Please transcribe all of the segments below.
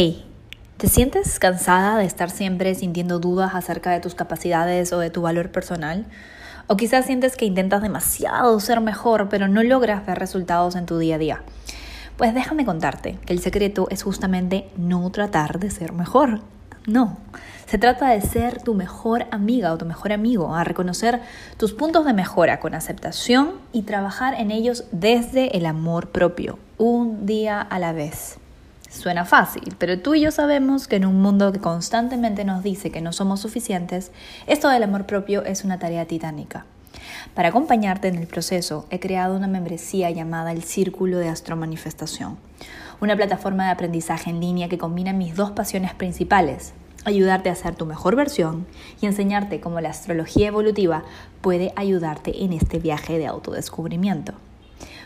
Hey, ¿te sientes cansada de estar siempre sintiendo dudas acerca de tus capacidades o de tu valor personal? O quizás sientes que intentas demasiado ser mejor, pero no logras ver resultados en tu día a día. Pues déjame contarte que el secreto es justamente no tratar de ser mejor. No, se trata de ser tu mejor amiga o tu mejor amigo, a reconocer tus puntos de mejora con aceptación y trabajar en ellos desde el amor propio, un día a la vez. Suena fácil, pero tú y yo sabemos que en un mundo que constantemente nos dice que no somos suficientes, esto del amor propio es una tarea titánica. Para acompañarte en el proceso, he creado una membresía llamada el Círculo de Astromanifestación, una plataforma de aprendizaje en línea que combina mis dos pasiones principales, ayudarte a ser tu mejor versión y enseñarte cómo la astrología evolutiva puede ayudarte en este viaje de autodescubrimiento.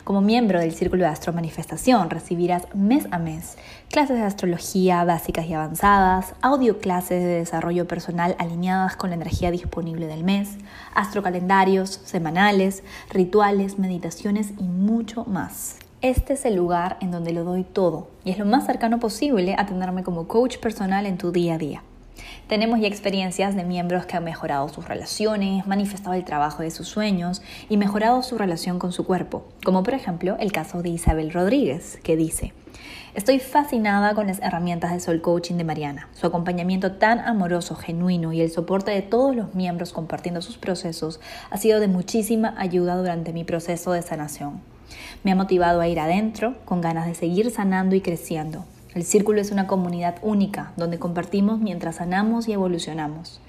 Como miembro del Círculo de Astro Manifestación recibirás mes a mes clases de astrología básicas y avanzadas, audio clases de desarrollo personal alineadas con la energía disponible del mes, astrocalendarios semanales, rituales, meditaciones y mucho más. Este es el lugar en donde lo doy todo y es lo más cercano posible a tenerme como coach personal en tu día a día. Tenemos ya experiencias de miembros que han mejorado sus relaciones, manifestado el trabajo de sus sueños y mejorado su relación con su cuerpo, como por ejemplo el caso de Isabel Rodríguez, que dice, Estoy fascinada con las herramientas de Soul Coaching de Mariana, su acompañamiento tan amoroso, genuino y el soporte de todos los miembros compartiendo sus procesos ha sido de muchísima ayuda durante mi proceso de sanación. Me ha motivado a ir adentro con ganas de seguir sanando y creciendo, el círculo es una comunidad única donde compartimos mientras sanamos y evolucionamos.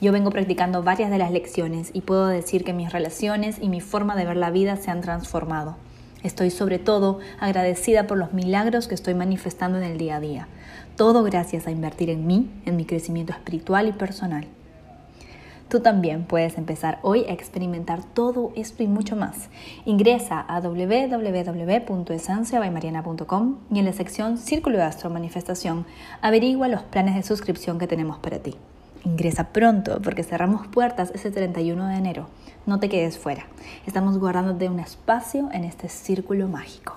Yo vengo practicando varias de las lecciones y puedo decir que mis relaciones y mi forma de ver la vida se han transformado. Estoy sobre todo agradecida por los milagros que estoy manifestando en el día a día. Todo gracias a invertir en mí, en mi crecimiento espiritual y personal. Tú también puedes empezar hoy a experimentar todo esto y mucho más. Ingresa a www.esenciabaymariana.com y en la sección Círculo de Astro Manifestación averigua los planes de suscripción que tenemos para ti. Ingresa pronto porque cerramos puertas ese 31 de enero. No te quedes fuera. Estamos guardándote un espacio en este círculo mágico.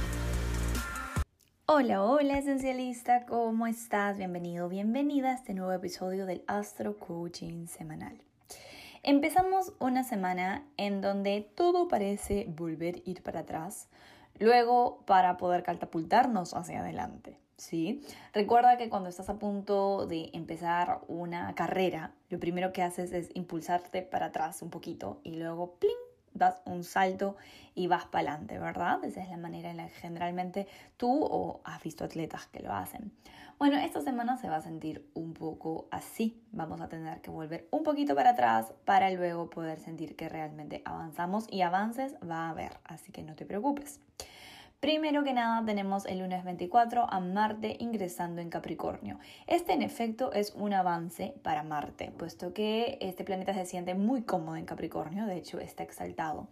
Hola, hola esencialista, ¿cómo estás? Bienvenido, bienvenida a este nuevo episodio del Astro Coaching semanal. Empezamos una semana en donde todo parece volver a ir para atrás, luego para poder catapultarnos hacia adelante. ¿sí? Recuerda que cuando estás a punto de empezar una carrera, lo primero que haces es impulsarte para atrás un poquito y luego ¡pling! Das un salto y vas para adelante, ¿verdad? Esa es la manera en la que generalmente tú o has visto atletas que lo hacen. Bueno, esta semana se va a sentir un poco así. Vamos a tener que volver un poquito para atrás para luego poder sentir que realmente avanzamos y avances va a haber, así que no te preocupes. Primero que nada tenemos el lunes 24 a Marte ingresando en Capricornio. Este en efecto es un avance para Marte, puesto que este planeta se siente muy cómodo en Capricornio, de hecho está exaltado.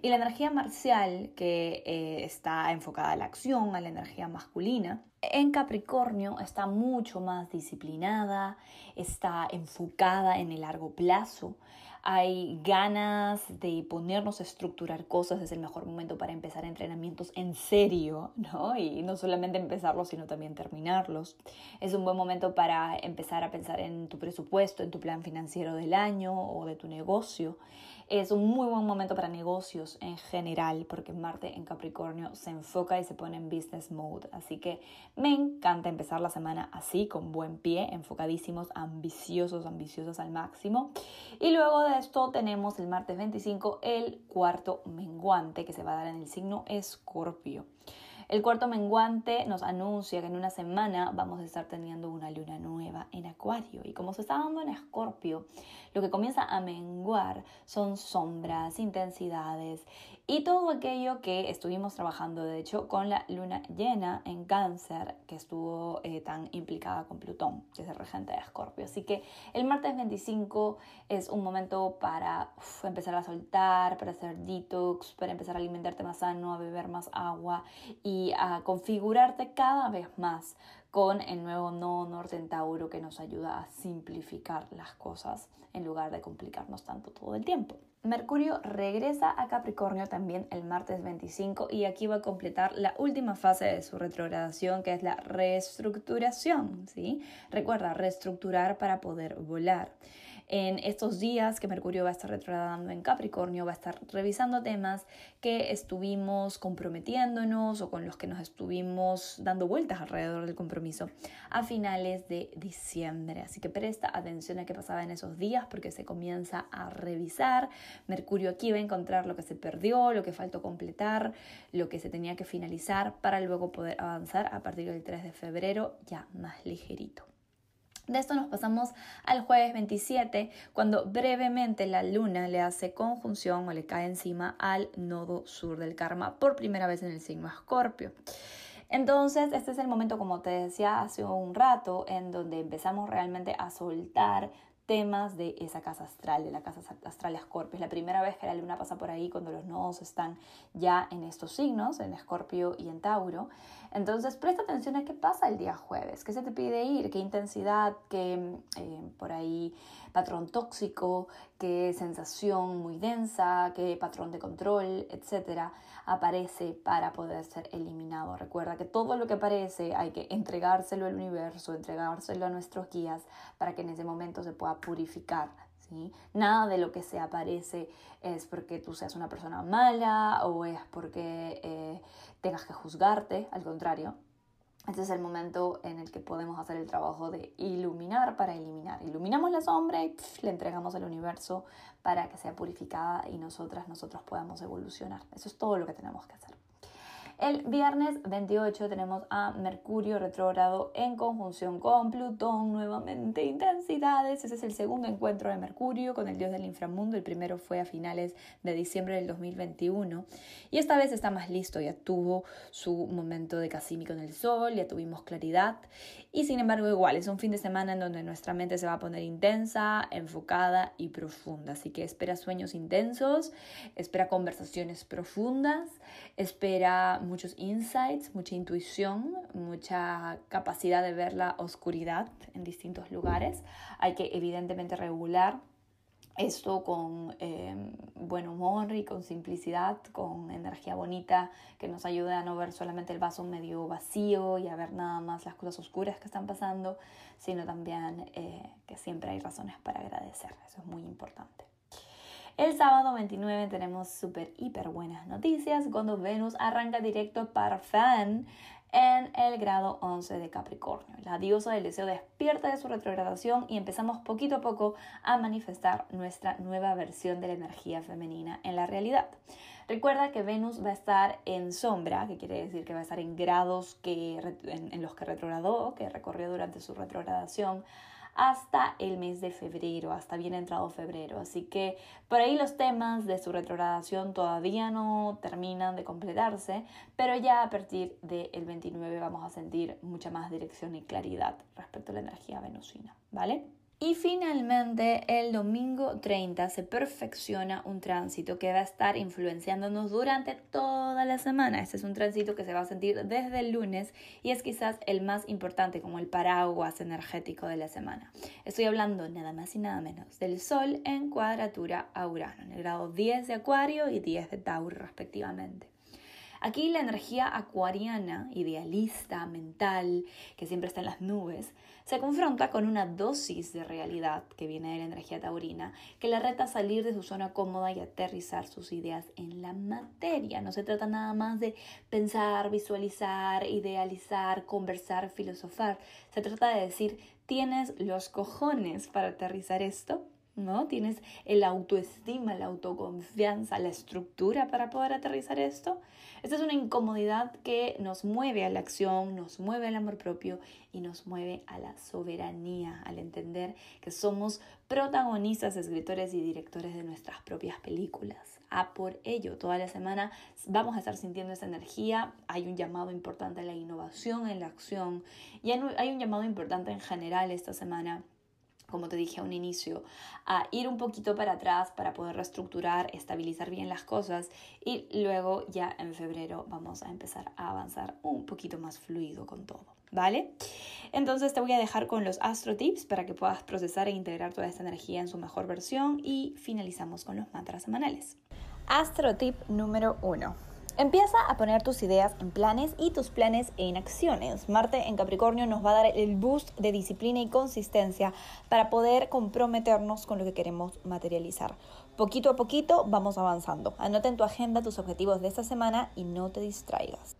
Y la energía marcial, que eh, está enfocada a la acción, a la energía masculina, en Capricornio está mucho más disciplinada, está enfocada en el largo plazo hay ganas de ponernos a estructurar cosas, es el mejor momento para empezar entrenamientos en serio, ¿no? Y no solamente empezarlos, sino también terminarlos. Es un buen momento para empezar a pensar en tu presupuesto, en tu plan financiero del año o de tu negocio. Es un muy buen momento para negocios en general porque Marte en Capricornio se enfoca y se pone en business mode. Así que me encanta empezar la semana así, con buen pie, enfocadísimos, ambiciosos, ambiciosos al máximo. Y luego de esto tenemos el martes 25 el cuarto menguante que se va a dar en el signo Escorpio. El cuarto menguante nos anuncia que en una semana vamos a estar teniendo una luna nueva en Acuario y como se está dando en Escorpio, lo que comienza a menguar son sombras, intensidades y todo aquello que estuvimos trabajando, de hecho, con la luna llena en cáncer que estuvo eh, tan implicada con Plutón, que es el regente de Escorpio. Así que el martes 25 es un momento para empezar a soltar, para hacer detox, para empezar a alimentarte más sano, a beber más agua y a configurarte cada vez más con el nuevo nodo norte que nos ayuda a simplificar las cosas en lugar de complicarnos tanto todo el tiempo. Mercurio regresa a Capricornio también el martes 25 y aquí va a completar la última fase de su retrogradación que es la reestructuración, ¿sí? Recuerda, reestructurar para poder volar. En estos días que Mercurio va a estar retrogradando en Capricornio, va a estar revisando temas que estuvimos comprometiéndonos o con los que nos estuvimos dando vueltas alrededor del compromiso a finales de diciembre. Así que presta atención a qué pasaba en esos días porque se comienza a revisar Mercurio aquí va a encontrar lo que se perdió, lo que faltó completar, lo que se tenía que finalizar para luego poder avanzar a partir del 3 de febrero ya más ligerito. De esto nos pasamos al jueves 27, cuando brevemente la luna le hace conjunción o le cae encima al nodo sur del karma por primera vez en el signo Escorpio. Entonces, este es el momento, como te decía hace un rato, en donde empezamos realmente a soltar temas de esa casa astral, de la casa astral Escorpio. Es la primera vez que la luna pasa por ahí cuando los nodos están ya en estos signos, en Escorpio y en Tauro. Entonces presta atención a qué pasa el día jueves, qué se te pide ir, qué intensidad, qué eh, por ahí patrón tóxico, qué sensación muy densa, qué patrón de control, etcétera, aparece para poder ser eliminado. Recuerda que todo lo que aparece hay que entregárselo al universo, entregárselo a nuestros guías para que en ese momento se pueda purificar. ¿Sí? Nada de lo que se aparece es porque tú seas una persona mala o es porque eh, tengas que juzgarte, al contrario. Este es el momento en el que podemos hacer el trabajo de iluminar para eliminar. Iluminamos la sombra y le entregamos al universo para que sea purificada y nosotras, nosotros podamos evolucionar. Eso es todo lo que tenemos que hacer. El viernes 28 tenemos a Mercurio retrógrado en conjunción con Plutón, nuevamente intensidades. Ese es el segundo encuentro de Mercurio con el dios del inframundo. El primero fue a finales de diciembre del 2021. Y esta vez está más listo, ya tuvo su momento de Casimi con el sol, ya tuvimos claridad. Y sin embargo, igual, es un fin de semana en donde nuestra mente se va a poner intensa, enfocada y profunda. Así que espera sueños intensos, espera conversaciones profundas, espera muchos insights, mucha intuición, mucha capacidad de ver la oscuridad en distintos lugares. Hay que evidentemente regular esto con eh, buen humor y con simplicidad, con energía bonita que nos ayude a no ver solamente el vaso medio vacío y a ver nada más las cosas oscuras que están pasando, sino también eh, que siempre hay razones para agradecer. Eso es muy importante. El sábado 29 tenemos súper, hiper buenas noticias cuando Venus arranca directo para Fan en el grado 11 de Capricornio. La diosa del deseo despierta de su retrogradación y empezamos poquito a poco a manifestar nuestra nueva versión de la energía femenina en la realidad. Recuerda que Venus va a estar en sombra, que quiere decir que va a estar en grados que, en, en los que retrogradó, que recorrió durante su retrogradación hasta el mes de febrero, hasta bien entrado febrero. Así que por ahí los temas de su retrogradación todavía no terminan de completarse, pero ya a partir del 29 vamos a sentir mucha más dirección y claridad respecto a la energía venusina, ¿vale? Y finalmente, el domingo 30 se perfecciona un tránsito que va a estar influenciándonos durante toda la semana. Este es un tránsito que se va a sentir desde el lunes y es quizás el más importante como el paraguas energético de la semana. Estoy hablando nada más y nada menos del Sol en cuadratura a Urano, en el grado 10 de Acuario y 10 de Tauro respectivamente. Aquí la energía acuariana, idealista, mental, que siempre está en las nubes, se confronta con una dosis de realidad que viene de la energía taurina, que la reta a salir de su zona cómoda y aterrizar sus ideas en la materia. No se trata nada más de pensar, visualizar, idealizar, conversar, filosofar. Se trata de decir, ¿tienes los cojones para aterrizar esto? ¿No? Tienes el autoestima, la autoconfianza, la estructura para poder aterrizar esto. Esta es una incomodidad que nos mueve a la acción, nos mueve al amor propio y nos mueve a la soberanía, al entender que somos protagonistas, escritores y directores de nuestras propias películas. A por ello, toda la semana vamos a estar sintiendo esa energía. Hay un llamado importante a la innovación, en la acción y hay un llamado importante en general esta semana como te dije a un inicio, a ir un poquito para atrás para poder reestructurar, estabilizar bien las cosas y luego ya en febrero vamos a empezar a avanzar un poquito más fluido con todo, ¿vale? Entonces te voy a dejar con los astro tips para que puedas procesar e integrar toda esta energía en su mejor versión y finalizamos con los mantras semanales. Astro tip número 1. Empieza a poner tus ideas en planes y tus planes en acciones. Marte en Capricornio nos va a dar el boost de disciplina y consistencia para poder comprometernos con lo que queremos materializar. Poquito a poquito vamos avanzando. Anota en tu agenda tus objetivos de esta semana y no te distraigas.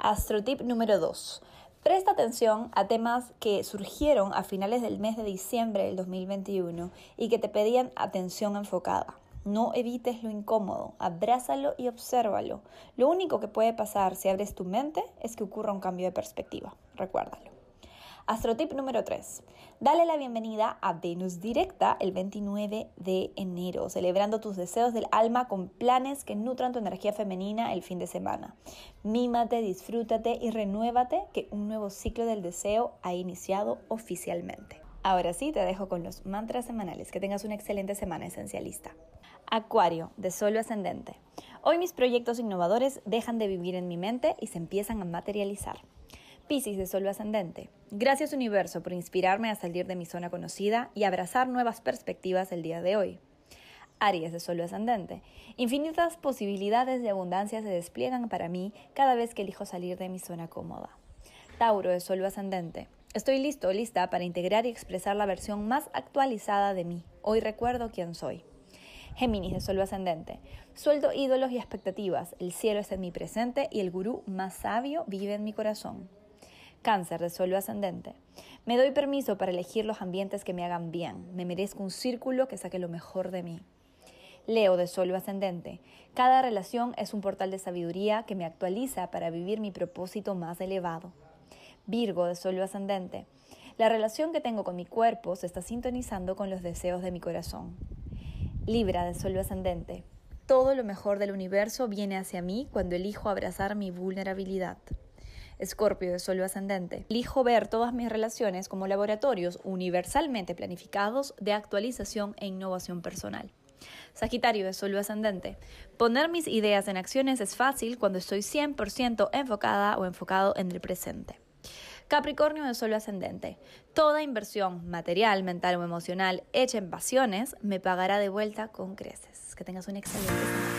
Astrotip número 2. Presta atención a temas que surgieron a finales del mes de diciembre del 2021 y que te pedían atención enfocada. No evites lo incómodo, abrázalo y obsérvalo. Lo único que puede pasar si abres tu mente es que ocurra un cambio de perspectiva. Recuérdalo. Astrotip número 3. Dale la bienvenida a Venus Directa el 29 de enero, celebrando tus deseos del alma con planes que nutran tu energía femenina el fin de semana. Mímate, disfrútate y renuévate que un nuevo ciclo del deseo ha iniciado oficialmente. Ahora sí, te dejo con los mantras semanales. Que tengas una excelente semana esencialista. Acuario, de Sol ascendente. Hoy mis proyectos innovadores dejan de vivir en mi mente y se empiezan a materializar. Piscis de Sol ascendente. Gracias universo por inspirarme a salir de mi zona conocida y abrazar nuevas perspectivas el día de hoy. Aries de Sol ascendente. Infinitas posibilidades de abundancia se despliegan para mí cada vez que elijo salir de mi zona cómoda. Tauro de Sol ascendente. Estoy listo, lista para integrar y expresar la versión más actualizada de mí. Hoy recuerdo quién soy. Géminis de Sol ascendente. Sueldo ídolos y expectativas. El cielo está en mi presente y el gurú más sabio vive en mi corazón. Cáncer de Sol ascendente. Me doy permiso para elegir los ambientes que me hagan bien. Me merezco un círculo que saque lo mejor de mí. Leo de Sol ascendente. Cada relación es un portal de sabiduría que me actualiza para vivir mi propósito más elevado. Virgo de Sol ascendente. La relación que tengo con mi cuerpo se está sintonizando con los deseos de mi corazón. Libra de Sol ascendente. Todo lo mejor del universo viene hacia mí cuando elijo abrazar mi vulnerabilidad. Escorpio de Sol ascendente. Elijo ver todas mis relaciones como laboratorios universalmente planificados de actualización e innovación personal. Sagitario de Sol ascendente. Poner mis ideas en acciones es fácil cuando estoy 100% enfocada o enfocado en el presente. Capricornio de Sol ascendente. Toda inversión material, mental o emocional hecha en pasiones me pagará de vuelta con creces. Que tengas un excelente semana.